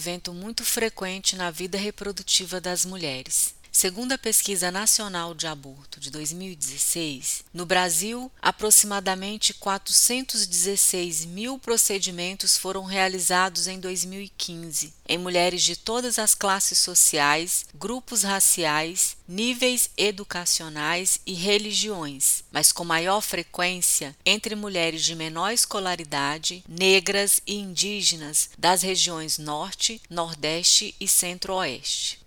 evento muito frequente na vida reprodutiva das mulheres. Segundo a Pesquisa Nacional de Aborto de 2016, no Brasil, aproximadamente 416 mil procedimentos foram realizados em 2015 em mulheres de todas as classes sociais, grupos raciais, níveis educacionais e religiões, mas com maior frequência entre mulheres de menor escolaridade, negras e indígenas das regiões Norte, Nordeste e Centro-Oeste.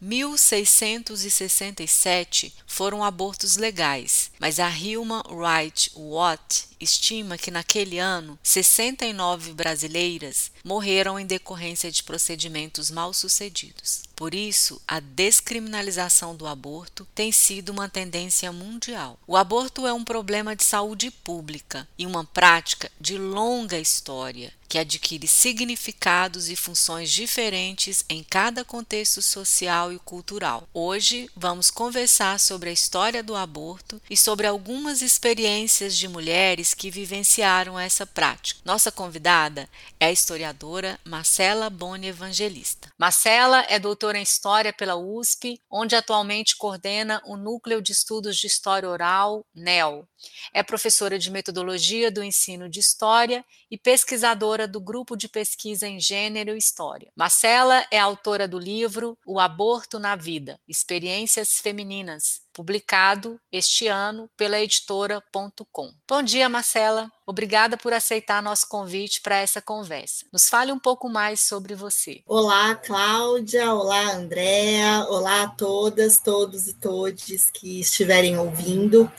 1667 foram abortos legais, mas a Human Rights Watch estima que naquele ano 69 brasileiras morreram em decorrência de procedimentos mal sucedidos. Por isso, a descriminalização do aborto tem sido uma tendência mundial. O aborto é um problema de saúde pública e uma prática de longa história que adquire significados e funções diferentes em cada contexto social e cultural. Hoje vamos conversar sobre a história do aborto e sobre algumas experiências de mulheres que vivenciaram essa prática. Nossa convidada é a historiadora Marcela Boni Evangelista. Marcela é doutora em História pela USP, onde atualmente coordena o Núcleo de Estudos de História Oral, NEL. É professora de Metodologia do Ensino de História e pesquisadora do Grupo de Pesquisa em Gênero e História. Marcela é autora do livro O Aborto na Vida Experiências Femininas, publicado este ano pela editora.com. Bom dia, Marcela. Obrigada por aceitar nosso convite para essa conversa. Nos fale um pouco mais sobre você. Olá, Cláudia. Olá, Andréa. Olá a todas, todos e todes que estiverem ouvindo.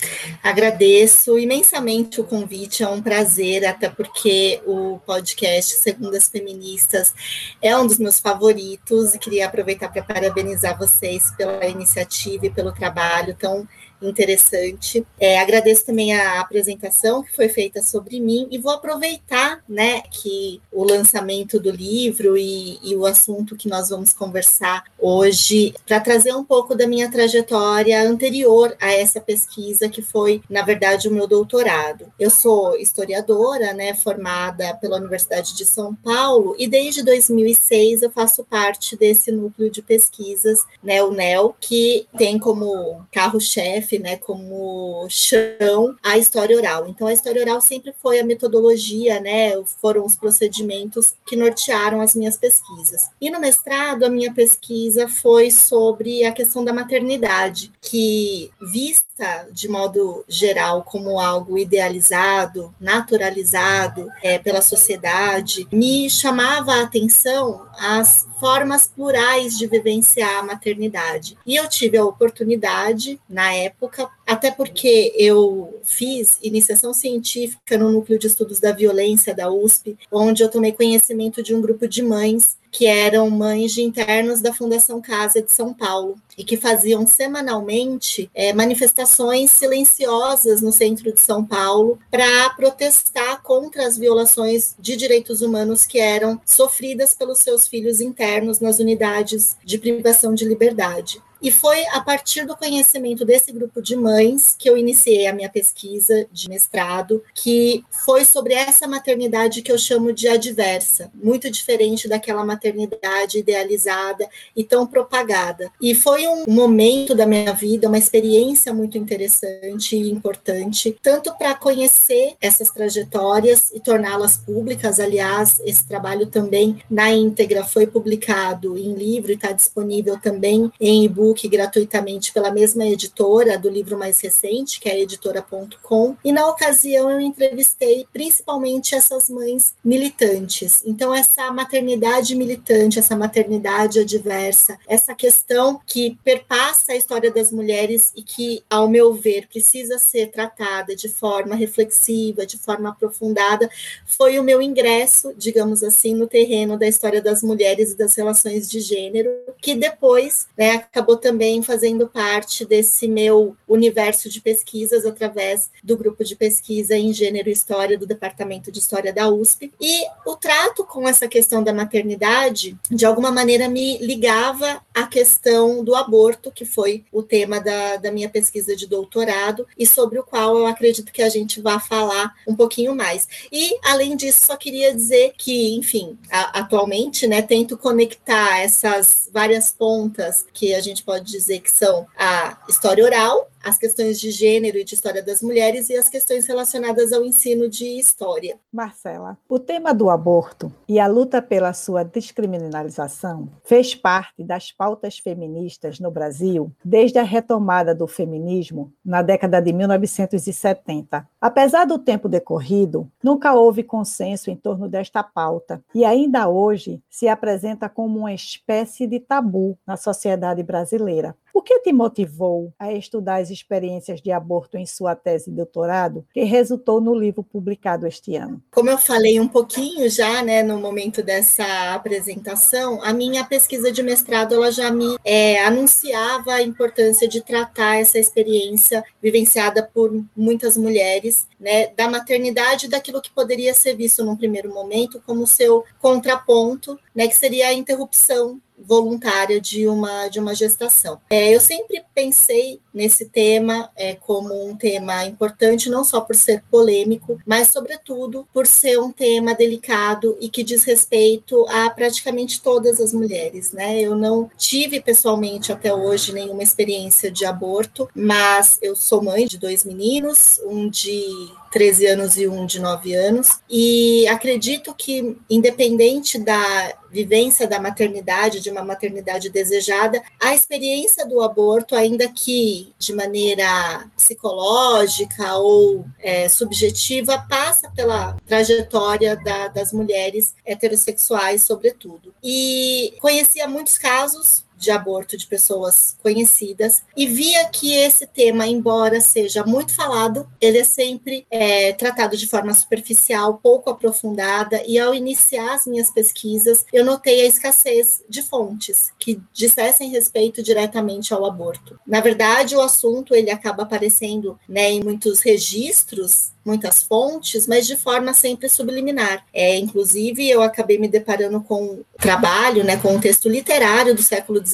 Agradeço imensamente o convite, é um prazer, até porque o podcast Segundas Feministas é um dos meus favoritos e queria aproveitar para parabenizar vocês pela iniciativa e pelo trabalho tão interessante. É, agradeço também a apresentação que foi feita sobre mim e vou aproveitar, né, que o lançamento do livro e, e o assunto que nós vamos conversar hoje para trazer um pouco da minha trajetória anterior a essa pesquisa que foi, na verdade, o meu doutorado. Eu sou historiadora, né, formada pela Universidade de São Paulo e desde 2006 eu faço parte desse núcleo de pesquisas, né, o NEL, que tem como carro-chefe né, como chão a história oral. Então, a história oral sempre foi a metodologia, né, foram os procedimentos que nortearam as minhas pesquisas. E no mestrado, a minha pesquisa foi sobre a questão da maternidade, que vista de modo geral como algo idealizado, naturalizado é, pela sociedade, me chamava a atenção as formas plurais de vivenciar a maternidade. E eu tive a oportunidade, na época, até porque eu fiz iniciação científica no Núcleo de Estudos da Violência da USP, onde eu tomei conhecimento de um grupo de mães que eram mães de internos da Fundação Casa de São Paulo e que faziam semanalmente é, manifestações silenciosas no centro de São Paulo para protestar contra as violações de direitos humanos que eram sofridas pelos seus filhos internos nas unidades de privação de liberdade. E foi a partir do conhecimento desse grupo de mães que eu iniciei a minha pesquisa de mestrado, que foi sobre essa maternidade que eu chamo de adversa, muito diferente daquela maternidade idealizada e tão propagada. E foi um momento da minha vida, uma experiência muito interessante e importante, tanto para conhecer essas trajetórias e torná-las públicas. Aliás, esse trabalho também na íntegra foi publicado em livro e está disponível também em e-book gratuitamente pela mesma editora do livro mais recente, que é a editora.com. E na ocasião eu entrevistei principalmente essas mães militantes. Então, essa maternidade militante, essa maternidade adversa, essa questão que perpassa a história das mulheres e que, ao meu ver, precisa ser tratada de forma reflexiva, de forma aprofundada, foi o meu ingresso, digamos assim, no terreno da história das mulheres e das relações de gênero, que depois né, acabou também fazendo parte desse meu universo de pesquisas através do grupo de pesquisa em gênero e história do Departamento de História da USP. E o trato com essa questão da maternidade, de alguma maneira, me ligava à questão do aborto, que foi o tema da, da minha pesquisa de doutorado, e sobre o qual eu acredito que a gente vai falar um pouquinho mais. E, além disso, só queria dizer que, enfim, a, atualmente, né, tento conectar essas várias pontas que a gente pode dizer que são a história oral, as questões de gênero e de história das mulheres e as questões relacionadas ao ensino de história. Marcela, o tema do aborto e a luta pela sua descriminalização fez parte das pautas feministas no Brasil desde a retomada do feminismo na década de 1970. Apesar do tempo decorrido, nunca houve consenso em torno desta pauta e ainda hoje se apresenta como uma espécie de tabu na sociedade brasileira. O que te motivou a estudar as experiências de aborto em sua tese de doutorado, que resultou no livro publicado este ano? Como eu falei um pouquinho já, né, no momento dessa apresentação, a minha pesquisa de mestrado ela já me é, anunciava a importância de tratar essa experiência vivenciada por muitas mulheres, né, da maternidade, daquilo que poderia ser visto num primeiro momento como seu contraponto, né, que seria a interrupção voluntária de uma de uma gestação. É, eu sempre pensei nesse tema é, como um tema importante, não só por ser polêmico, mas sobretudo por ser um tema delicado e que diz respeito a praticamente todas as mulheres, né? Eu não tive pessoalmente até hoje nenhuma experiência de aborto, mas eu sou mãe de dois meninos, um de 13 anos e um de 9 anos, e acredito que independente da vivência da maternidade, de uma maternidade desejada, a experiência do aborto, ainda que de maneira psicológica ou é, subjetiva, passa pela trajetória da, das mulheres heterossexuais, sobretudo. E conhecia muitos casos de aborto de pessoas conhecidas e via que esse tema, embora seja muito falado, ele é sempre é, tratado de forma superficial, pouco aprofundada. E ao iniciar as minhas pesquisas, eu notei a escassez de fontes que dissessem respeito diretamente ao aborto. Na verdade, o assunto ele acaba aparecendo né, em muitos registros muitas fontes, mas de forma sempre subliminar. É, inclusive, eu acabei me deparando com trabalho, né, com um texto literário do século XIX,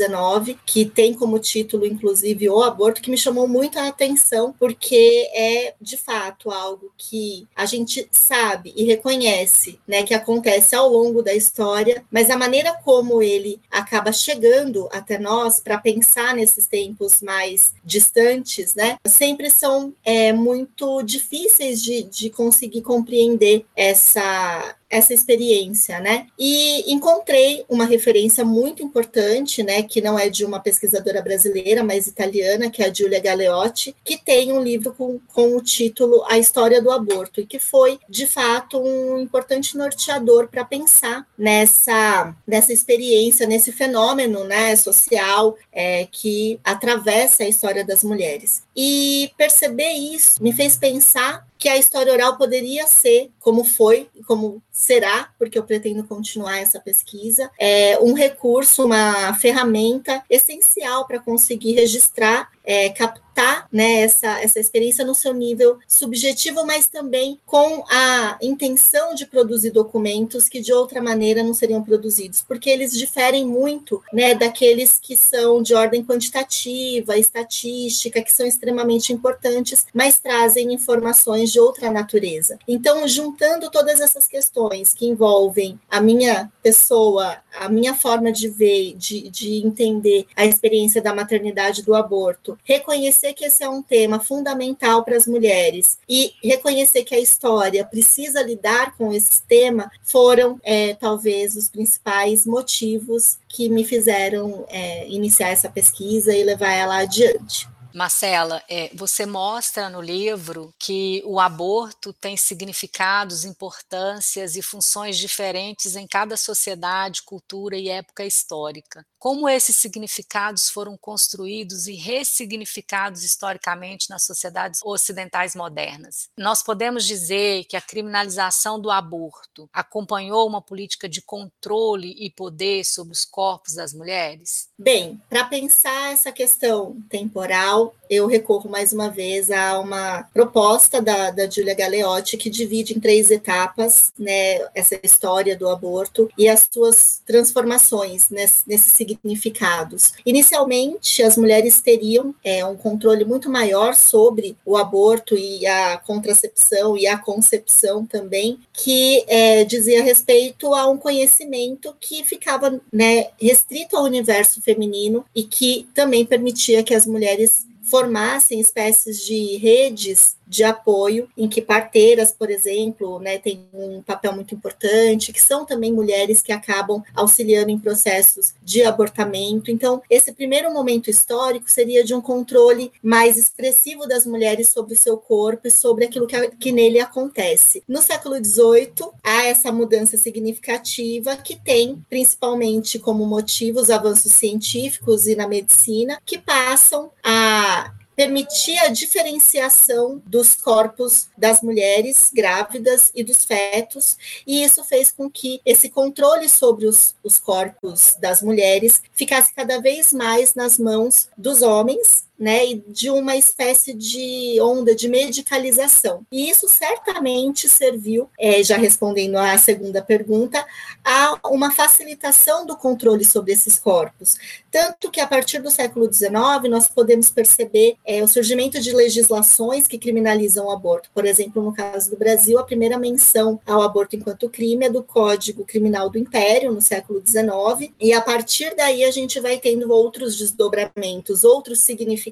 que tem como título, inclusive, O Aborto, que me chamou muito a atenção, porque é, de fato, algo que a gente sabe e reconhece, né, que acontece ao longo da história, mas a maneira como ele acaba chegando até nós para pensar nesses tempos mais distantes, né, sempre são é, muito difíceis de, de conseguir compreender essa, essa experiência, né? E encontrei uma referência muito importante, né, que não é de uma pesquisadora brasileira, mas italiana, que é a Giulia Galeotti, que tem um livro com, com o título A História do Aborto, e que foi, de fato, um importante norteador para pensar nessa, nessa experiência, nesse fenômeno né, social é, que atravessa a história das mulheres. E perceber isso me fez pensar que a história oral poderia ser, como foi, como será, porque eu pretendo continuar essa pesquisa, é um recurso, uma ferramenta essencial para conseguir registrar é, captar né, essa, essa experiência no seu nível subjetivo, mas também com a intenção de produzir documentos que de outra maneira não seriam produzidos, porque eles diferem muito né, daqueles que são de ordem quantitativa, estatística, que são extremamente importantes, mas trazem informações de outra natureza. Então, juntando todas essas questões que envolvem a minha pessoa, a minha forma de ver, de, de entender a experiência da maternidade do aborto, reconhecer que esse é um tema fundamental para as mulheres e reconhecer que a história precisa lidar com esse tema, foram é, talvez os principais motivos que me fizeram é, iniciar essa pesquisa e levar ela adiante. Marcela, é, você mostra no livro que o aborto tem significados, importâncias e funções diferentes em cada sociedade, cultura e época histórica. Como esses significados foram construídos e ressignificados historicamente nas sociedades ocidentais modernas? Nós podemos dizer que a criminalização do aborto acompanhou uma política de controle e poder sobre os corpos das mulheres? Bem, para pensar essa questão temporal, eu recorro mais uma vez a uma proposta da, da Giulia Galeotti que divide em três etapas né, essa história do aborto e as suas transformações nesse, nesses significados. Inicialmente, as mulheres teriam é, um controle muito maior sobre o aborto e a contracepção e a concepção também, que é, dizia respeito a um conhecimento que ficava né, restrito ao universo feminino e que também permitia que as mulheres formassem espécies de redes de apoio, em que parteiras, por exemplo, né, têm um papel muito importante, que são também mulheres que acabam auxiliando em processos de abortamento. Então, esse primeiro momento histórico seria de um controle mais expressivo das mulheres sobre o seu corpo e sobre aquilo que, que nele acontece. No século XVIII, há essa mudança significativa que tem principalmente como motivo os avanços científicos e na medicina, que passam a permitir a diferenciação dos corpos das mulheres grávidas e dos fetos, e isso fez com que esse controle sobre os, os corpos das mulheres ficasse cada vez mais nas mãos dos homens, né, e de uma espécie de onda de medicalização. E isso certamente serviu, é, já respondendo à segunda pergunta, a uma facilitação do controle sobre esses corpos. Tanto que a partir do século XIX nós podemos perceber é, o surgimento de legislações que criminalizam o aborto. Por exemplo, no caso do Brasil, a primeira menção ao aborto enquanto crime é do Código Criminal do Império, no século XIX, e a partir daí a gente vai tendo outros desdobramentos, outros significados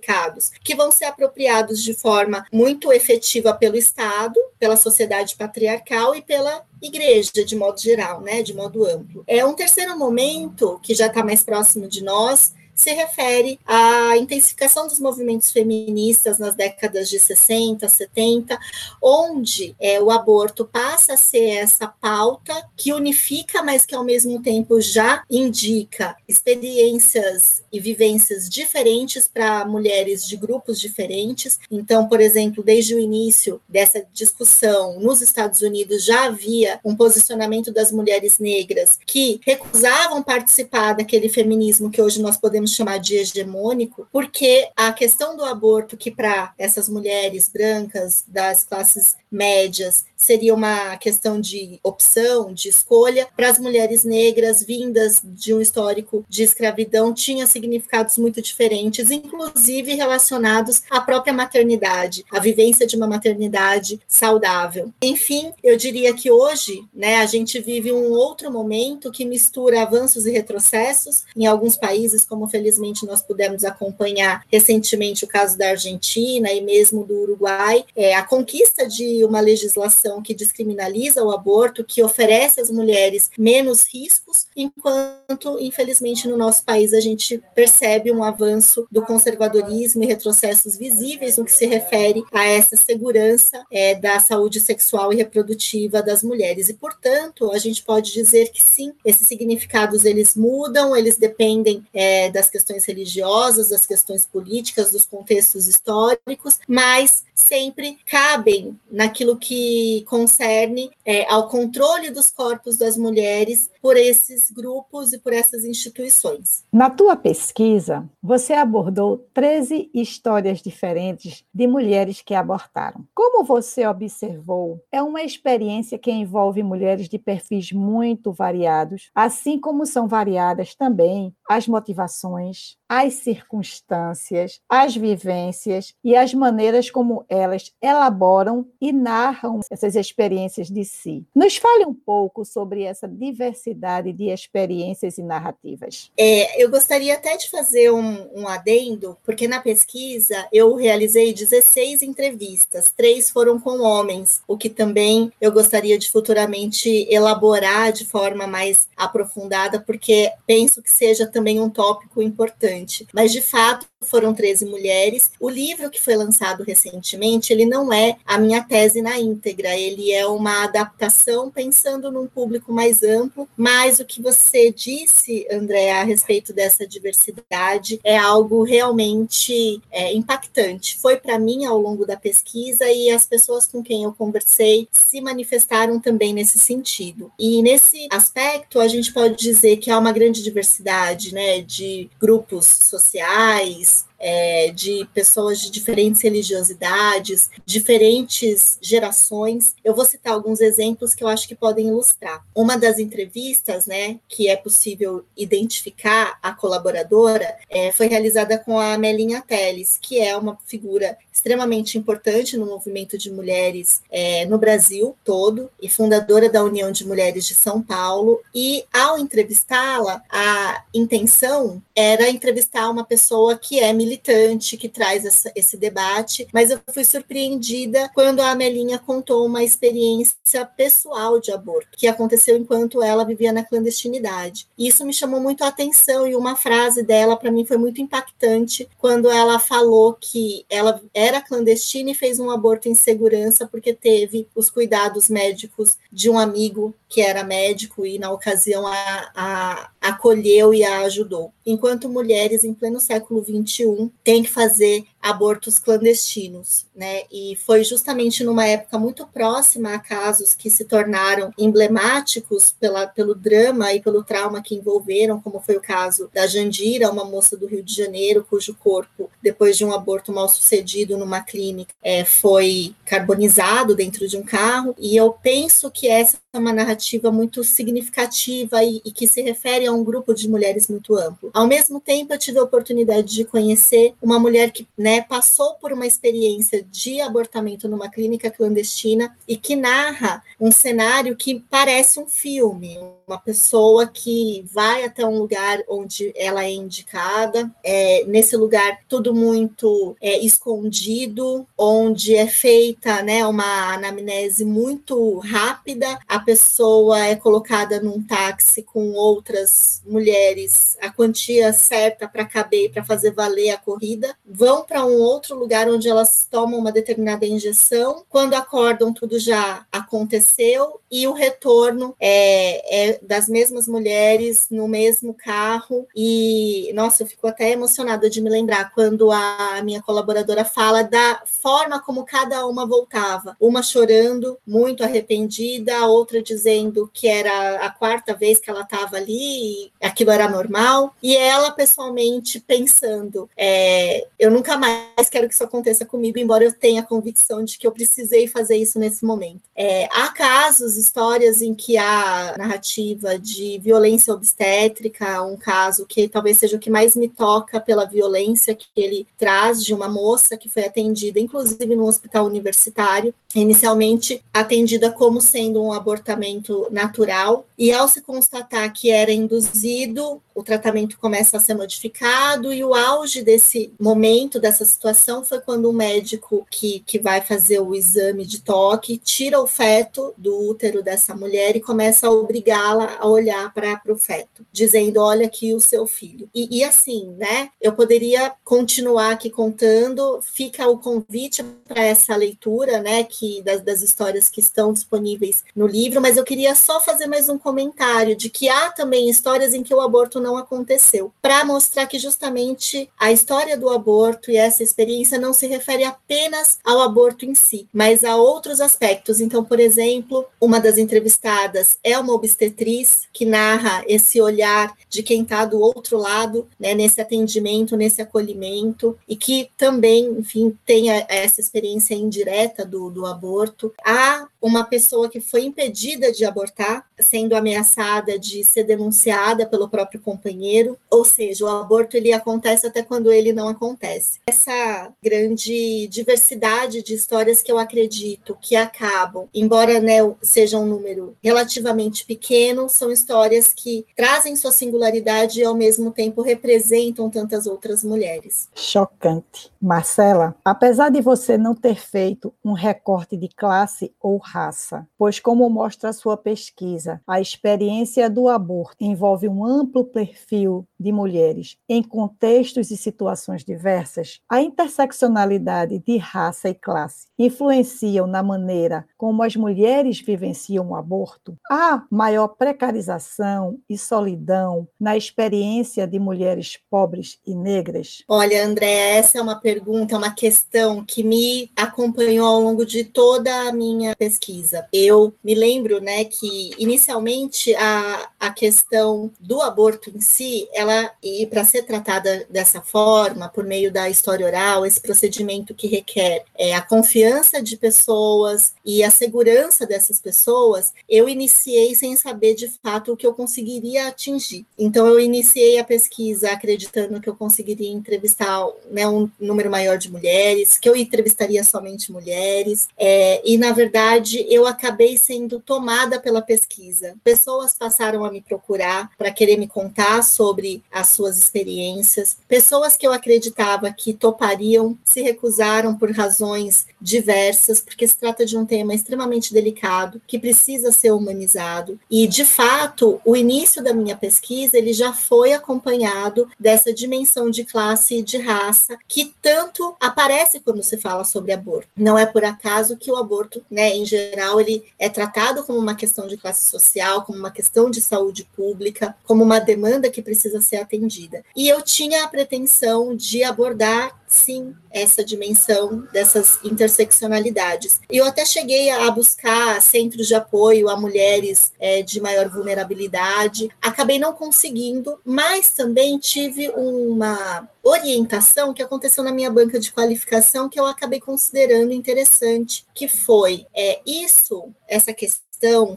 que vão ser apropriados de forma muito efetiva pelo Estado, pela sociedade patriarcal e pela igreja de modo geral, né, de modo amplo. É um terceiro momento que já está mais próximo de nós, se refere à intensificação dos movimentos feministas nas décadas de 60, 70, onde é, o aborto passa a ser essa pauta que unifica, mas que ao mesmo tempo já indica experiências e vivências diferentes para mulheres de grupos diferentes. Então, por exemplo, desde o início dessa discussão nos Estados Unidos já havia um posicionamento das mulheres negras que recusavam participar daquele feminismo que hoje nós podemos podemos chamar de hegemônico, porque a questão do aborto, que para essas mulheres brancas das classes médias seria uma questão de opção, de escolha, para as mulheres negras vindas de um histórico de escravidão tinha significados muito diferentes, inclusive relacionados à própria maternidade, à vivência de uma maternidade saudável. Enfim, eu diria que hoje, né, a gente vive um outro momento que mistura avanços e retrocessos em alguns países, como felizmente nós pudemos acompanhar recentemente o caso da Argentina e mesmo do Uruguai, é, a conquista de uma legislação que descriminaliza o aborto, que oferece às mulheres menos riscos, enquanto, infelizmente, no nosso país a gente percebe um avanço do conservadorismo e retrocessos visíveis no que se refere a essa segurança é, da saúde sexual e reprodutiva das mulheres. E, portanto, a gente pode dizer que sim, esses significados eles mudam, eles dependem é, das questões religiosas, das questões políticas, dos contextos históricos, mas sempre cabem na naquilo que concerne é, ao controle dos corpos das mulheres por esses grupos e por essas instituições. Na tua pesquisa, você abordou 13 histórias diferentes de mulheres que abortaram. Como você observou, é uma experiência que envolve mulheres de perfis muito variados, assim como são variadas também as motivações, as circunstâncias, as vivências e as maneiras como elas elaboram e narram essas experiências de si. Nos fale um pouco sobre essa diversidade de experiências e narrativas. É, eu gostaria até de fazer um, um adendo, porque na pesquisa eu realizei 16 entrevistas, três foram com homens, o que também eu gostaria de futuramente elaborar de forma mais aprofundada, porque penso que seja também um tópico importante Mas, de fato, foram 13 mulheres. O livro que foi lançado recentemente, ele não é a minha tese na íntegra, ele é uma adaptação pensando num público mais amplo, mas o que você disse, André, a respeito dessa diversidade é algo realmente é, impactante. Foi para mim ao longo da pesquisa e as pessoas com quem eu conversei se manifestaram também nesse sentido. E nesse aspecto, a gente pode dizer que há uma grande diversidade né, de grupos sociais, é, de pessoas de diferentes religiosidades, diferentes gerações. Eu vou citar alguns exemplos que eu acho que podem ilustrar. Uma das entrevistas, né, que é possível identificar a colaboradora, é, foi realizada com a Melinha Teles, que é uma figura extremamente importante no movimento de mulheres é, no Brasil todo e fundadora da União de Mulheres de São Paulo. E ao entrevistá-la, a intenção era entrevistar uma pessoa que é militante, que traz essa, esse debate, mas eu fui surpreendida quando a Amelinha contou uma experiência pessoal de aborto, que aconteceu enquanto ela vivia na clandestinidade. E isso me chamou muito a atenção e uma frase dela para mim foi muito impactante quando ela falou que ela era clandestina e fez um aborto em segurança porque teve os cuidados médicos de um amigo que era médico e na ocasião a, a acolheu e a ajudou. Enquanto mulheres em pleno século XXI têm que fazer abortos clandestinos, né? E foi justamente numa época muito próxima a casos que se tornaram emblemáticos pela, pelo drama e pelo trauma que envolveram, como foi o caso da Jandira, uma moça do Rio de Janeiro, cujo corpo, depois de um aborto mal sucedido numa clínica, é, foi carbonizado dentro de um carro. E eu penso que essa é uma narrativa muito significativa e, e que se refere a um grupo de mulheres muito amplo. Ao mesmo tempo, eu tive a oportunidade de conhecer uma mulher que né, passou por uma experiência de abortamento numa clínica clandestina e que narra um cenário que parece um filme. Uma pessoa que vai até um lugar onde ela é indicada, é, nesse lugar tudo muito é, escondido, onde é feita né, uma anamnese muito rápida, a pessoa é colocada num táxi com outras mulheres, a quantia certa para caber, para fazer valer a corrida, vão para um outro lugar onde elas tomam uma determinada injeção. Quando acordam, tudo já aconteceu. E o retorno é, é das mesmas mulheres no mesmo carro. E nossa, eu fico até emocionada de me lembrar quando a minha colaboradora fala da forma como cada uma voltava, uma chorando, muito arrependida, a outra dizendo que era a quarta vez que ela estava ali, e aquilo era normal, e ela pessoalmente pensando: é, eu nunca mais quero que isso aconteça comigo, embora eu tenha a convicção de que eu precisei fazer isso nesse momento. É, há casos, histórias em que há narrativa de violência obstétrica, um caso que talvez seja o que mais me toca pela violência que ele traz de uma moça que foi atendida, inclusive no hospital universitário, inicialmente atendida como sendo um abortamento natural, e ao se constatar que era induzido, o tratamento começa a ser modificado, e o auge desse momento, dessa situação, foi quando o médico que, que vai fazer o exame de toque tira o feto do útero dessa mulher e começa a obrigá-la a olhar para o feto, dizendo: Olha aqui o seu filho. E, e assim, né? Eu poderia continuar aqui contando, fica o convite para essa leitura, né? Das, das histórias que estão disponíveis no livro, mas eu queria só fazer mais um comentário de que há também histórias em que o aborto não aconteceu, para mostrar que justamente a história do aborto e essa experiência não se refere apenas ao aborto em si, mas a outros aspectos. Então, por exemplo, uma das entrevistadas é uma obstetriz que narra esse olhar de quem está do outro lado, né, nesse atendimento, nesse acolhimento, e que também, enfim, tem essa experiência indireta do, do aborto. Há uma pessoa que foi impedida de abortar, sendo ameaçada de ser denunciada pelo próprio companheiro, ou seja, o aborto ele acontece até quando ele não acontece. Essa grande diversidade de histórias que eu acredito que acabam, embora né, seja um número relativamente pequeno, são histórias que trazem sua singularidade e ao mesmo tempo representam tantas outras mulheres. Chocante. Marcela, apesar de você não ter feito um recorte de classe ou raça, pois, como mostra sua pesquisa, a experiência do aborto envolve um amplo perfil de mulheres em contextos e situações diversas, a interseccionalidade de raça e classe influenciam na maneira como as mulheres vivenciam o aborto? Há maior precarização e solidão na experiência de mulheres pobres e negras? Olha, André, essa é uma pergunta, uma questão que me acompanhou ao longo de toda a minha pesquisa. Eu me lembro, né, que inicialmente a, a questão do aborto em si, ela e para ser tratada dessa forma, por meio da história oral, esse procedimento que requer é, a confiança de pessoas e a segurança dessas pessoas, eu iniciei sem saber de fato o que eu conseguiria atingir. Então eu iniciei a pesquisa acreditando que eu conseguiria entrevistar né, um número maior de mulheres, que eu entrevistaria somente mulheres, é, e na verdade eu acabei sendo tomada pela pesquisa. Pessoas passaram a me procurar para querer me contar sobre as suas experiências, pessoas que eu acreditava que topariam se recusaram por razões diversas, porque se trata de um tema extremamente delicado que precisa ser humanizado. E de fato, o início da minha pesquisa ele já foi acompanhado dessa dimensão de classe e de raça que tanto aparece quando se fala sobre aborto. Não é por acaso que o aborto, né, em geral, ele é tratado como uma questão de classe social, como uma questão de saúde pública, como uma demanda que precisa ser atendida. E eu tinha a pretensão de abordar sim essa dimensão dessas interseccionalidades. Eu até cheguei a buscar centros de apoio a mulheres é, de maior vulnerabilidade, acabei não conseguindo, mas também tive uma orientação que aconteceu na minha banca de qualificação que eu acabei considerando interessante, que foi é, isso, essa questão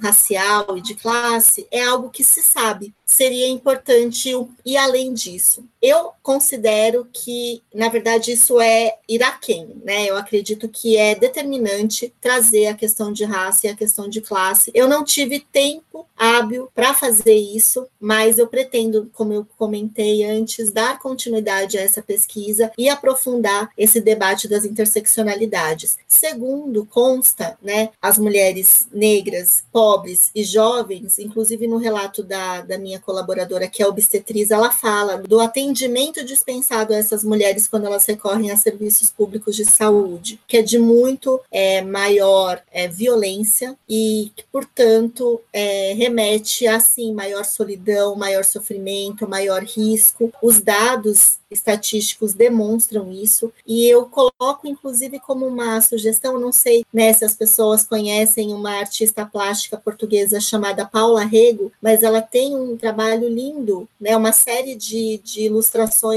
racial e de classe é algo que se sabe seria importante ir além disso. Eu considero que, na verdade, isso é iraquém, né? Eu acredito que é determinante trazer a questão de raça e a questão de classe. Eu não tive tempo hábil para fazer isso, mas eu pretendo, como eu comentei antes, dar continuidade a essa pesquisa e aprofundar esse debate das interseccionalidades. Segundo, consta, né, as mulheres negras, pobres e jovens, inclusive no relato da, da minha colaboradora, que é obstetriz, ela fala do atendimento dispensado a essas mulheres quando elas recorrem a serviços públicos de saúde, que é de muito é, maior é, violência e que, portanto, é, remete a, sim, maior solidão, maior sofrimento, maior risco. Os dados estatísticos demonstram isso, e eu coloco, inclusive, como uma sugestão, não sei né, se as pessoas conhecem uma artista plástica portuguesa chamada Paula Rego, mas ela tem um trabalho lindo, né, uma série de, de ilustrações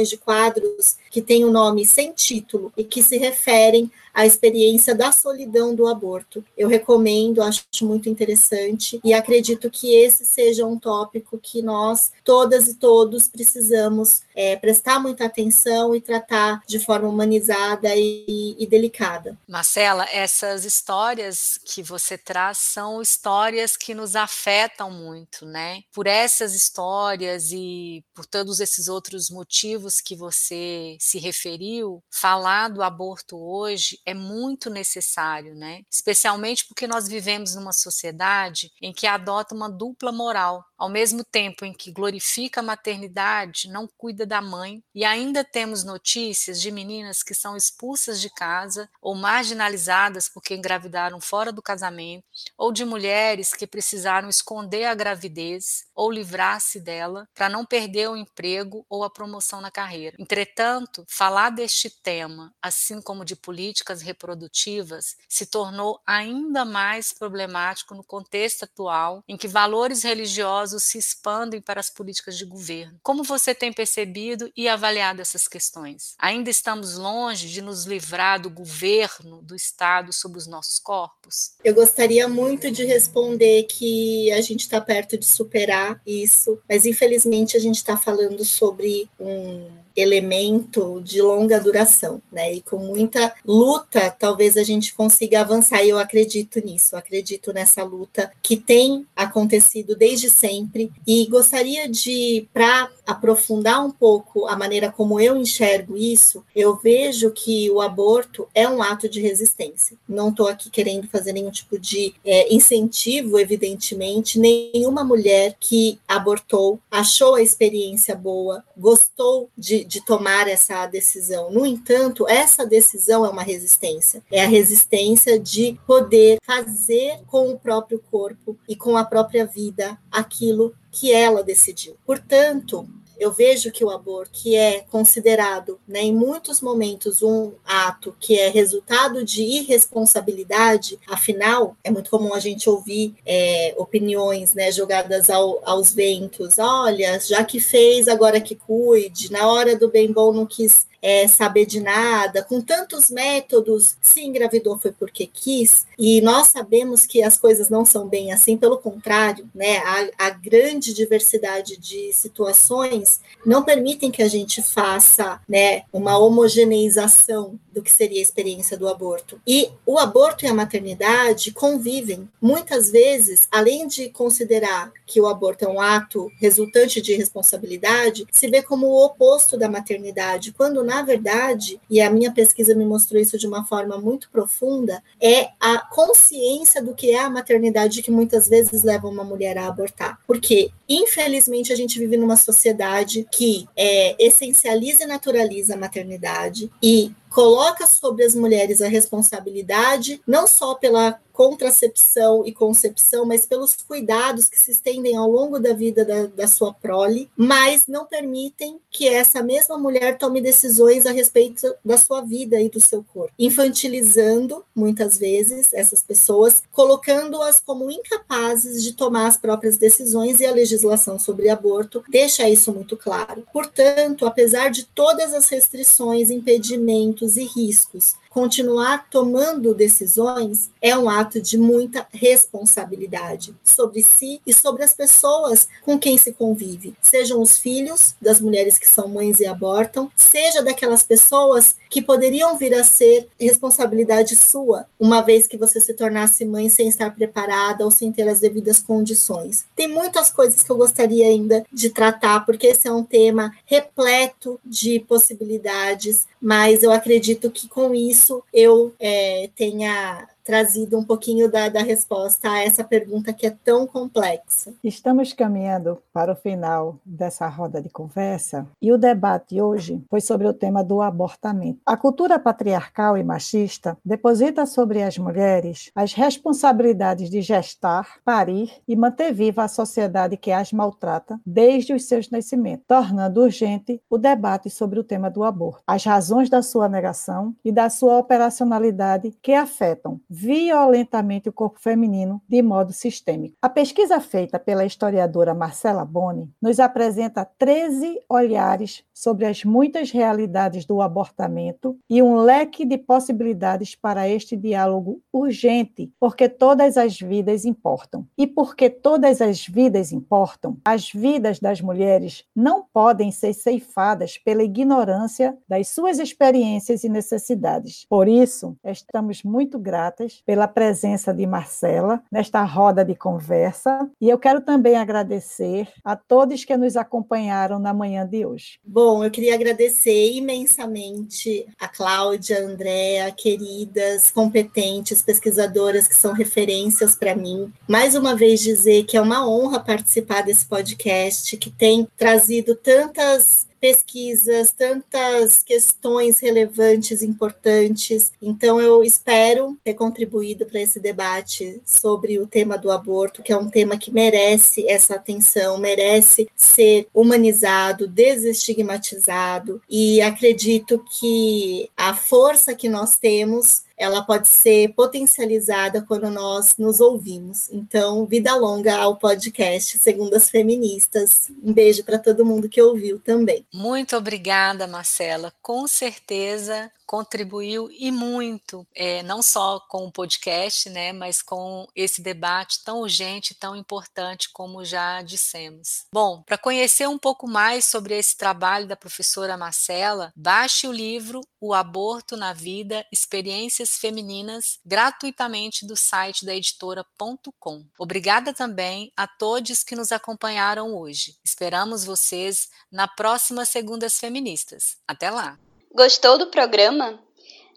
de quadros que tem o um nome sem título e que se referem a experiência da solidão do aborto. Eu recomendo, acho muito interessante e acredito que esse seja um tópico que nós, todas e todos, precisamos é, prestar muita atenção e tratar de forma humanizada e, e delicada. Marcela, essas histórias que você traz são histórias que nos afetam muito, né? Por essas histórias e por todos esses outros motivos que você se referiu, falar do aborto hoje é muito necessário, né? Especialmente porque nós vivemos numa sociedade em que adota uma dupla moral. Ao mesmo tempo em que glorifica a maternidade, não cuida da mãe, e ainda temos notícias de meninas que são expulsas de casa ou marginalizadas porque engravidaram fora do casamento, ou de mulheres que precisaram esconder a gravidez ou livrar-se dela para não perder o emprego ou a promoção na carreira. Entretanto, falar deste tema, assim como de políticas reprodutivas, se tornou ainda mais problemático no contexto atual em que valores religiosos se expandem para as políticas de governo. Como você tem percebido e avaliado essas questões? Ainda estamos longe de nos livrar do governo do Estado sobre os nossos corpos? Eu gostaria muito de responder que a gente está perto de superar isso, mas infelizmente a gente está falando sobre um elemento de longa duração, né? E com muita luta, talvez a gente consiga avançar. E eu acredito nisso, acredito nessa luta que tem acontecido desde sempre. E gostaria de, para aprofundar um pouco a maneira como eu enxergo isso, eu vejo que o aborto é um ato de resistência. Não estou aqui querendo fazer nenhum tipo de é, incentivo, evidentemente. Nenhuma mulher que abortou achou a experiência boa, gostou de de, tomar essa decisão. No entanto, essa decisão é uma resistência. É a resistência de poder fazer com o próprio corpo e com a própria vida aquilo que ela decidiu. Portanto, eu vejo que o aborto, que é considerado, né, em muitos momentos, um ato que é resultado de irresponsabilidade, afinal, é muito comum a gente ouvir é, opiniões né, jogadas ao, aos ventos. Olha, já que fez, agora que cuide. Na hora do bem bom não quis é, saber de nada, com tantos métodos, se engravidou foi porque quis, e nós sabemos que as coisas não são bem assim, pelo contrário, né, a, a grande diversidade de situações não permitem que a gente faça né, uma homogeneização do que seria a experiência do aborto. E o aborto e a maternidade convivem. Muitas vezes, além de considerar que o aborto é um ato resultante de responsabilidade, se vê como o oposto da maternidade, quando na verdade, e a minha pesquisa me mostrou isso de uma forma muito profunda, é a consciência do que é a maternidade que muitas vezes leva uma mulher a abortar. Porque, infelizmente, a gente vive numa sociedade que é, essencializa e naturaliza a maternidade e coloca sobre as mulheres a responsabilidade não só pela contracepção e concepção, mas pelos cuidados que se estendem ao longo da vida da, da, sua prole, mas não permitem que essa mesma mulher tome decisões a respeito da sua vida e do seu corpo, infantilizando muitas vezes essas pessoas, colocando-as como incapazes de tomar as próprias decisões e a legislação sobre aborto deixa isso muito claro. Portanto, apesar de todas as restrições, impedimentos e riscos continuar tomando decisões é um ato de muita responsabilidade sobre si e sobre as pessoas com quem se convive, sejam os filhos das mulheres que são mães e abortam, seja daquelas pessoas que poderiam vir a ser responsabilidade sua, uma vez que você se tornasse mãe sem estar preparada ou sem ter as devidas condições. Tem muitas coisas que eu gostaria ainda de tratar, porque esse é um tema repleto de possibilidades, mas eu acredito que com isso eu é, tenha trazido um pouquinho da, da resposta a essa pergunta que é tão complexa. Estamos caminhando para o final dessa roda de conversa e o debate hoje foi sobre o tema do abortamento. A cultura patriarcal e machista deposita sobre as mulheres as responsabilidades de gestar, parir e manter viva a sociedade que as maltrata desde os seus nascimentos, tornando urgente o debate sobre o tema do aborto, as razões da sua negação e da sua operacionalidade que afetam violentamente o corpo feminino de modo sistêmico. A pesquisa feita pela historiadora Marcela Boni nos apresenta 13 olhares sobre as muitas realidades do abortamento e um leque de possibilidades para este diálogo urgente, porque todas as vidas importam. E porque todas as vidas importam, as vidas das mulheres não podem ser ceifadas pela ignorância das suas experiências e necessidades. Por isso, estamos muito gratas pela presença de Marcela nesta roda de conversa e eu quero também agradecer a todos que nos acompanharam na manhã de hoje. Bom, eu queria agradecer imensamente a Cláudia, a Andréa, queridas, competentes, pesquisadoras que são referências para mim. Mais uma vez dizer que é uma honra participar desse podcast que tem trazido tantas pesquisas, tantas questões relevantes, importantes. Então, eu espero ter contribuído para esse debate sobre o tema do aborto, que é um tema que merece essa atenção, merece ser humanizado, desestigmatizado, e acredito que a força que nós temos ela pode ser potencializada quando nós nos ouvimos. Então, vida longa ao podcast Segundas Feministas. Um beijo para todo mundo que ouviu também. Muito obrigada, Marcela. Com certeza contribuiu e muito, é, não só com o podcast, né, mas com esse debate tão urgente, tão importante, como já dissemos. Bom, para conhecer um pouco mais sobre esse trabalho da professora Marcela, baixe o livro O Aborto na Vida Experiências Femininas gratuitamente do site da editora.com. Obrigada também a todos que nos acompanharam hoje. Esperamos vocês na próxima Segundas Feministas. Até lá! Gostou do programa?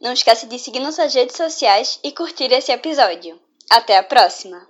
Não esqueça de seguir nossas redes sociais e curtir esse episódio. Até a próxima!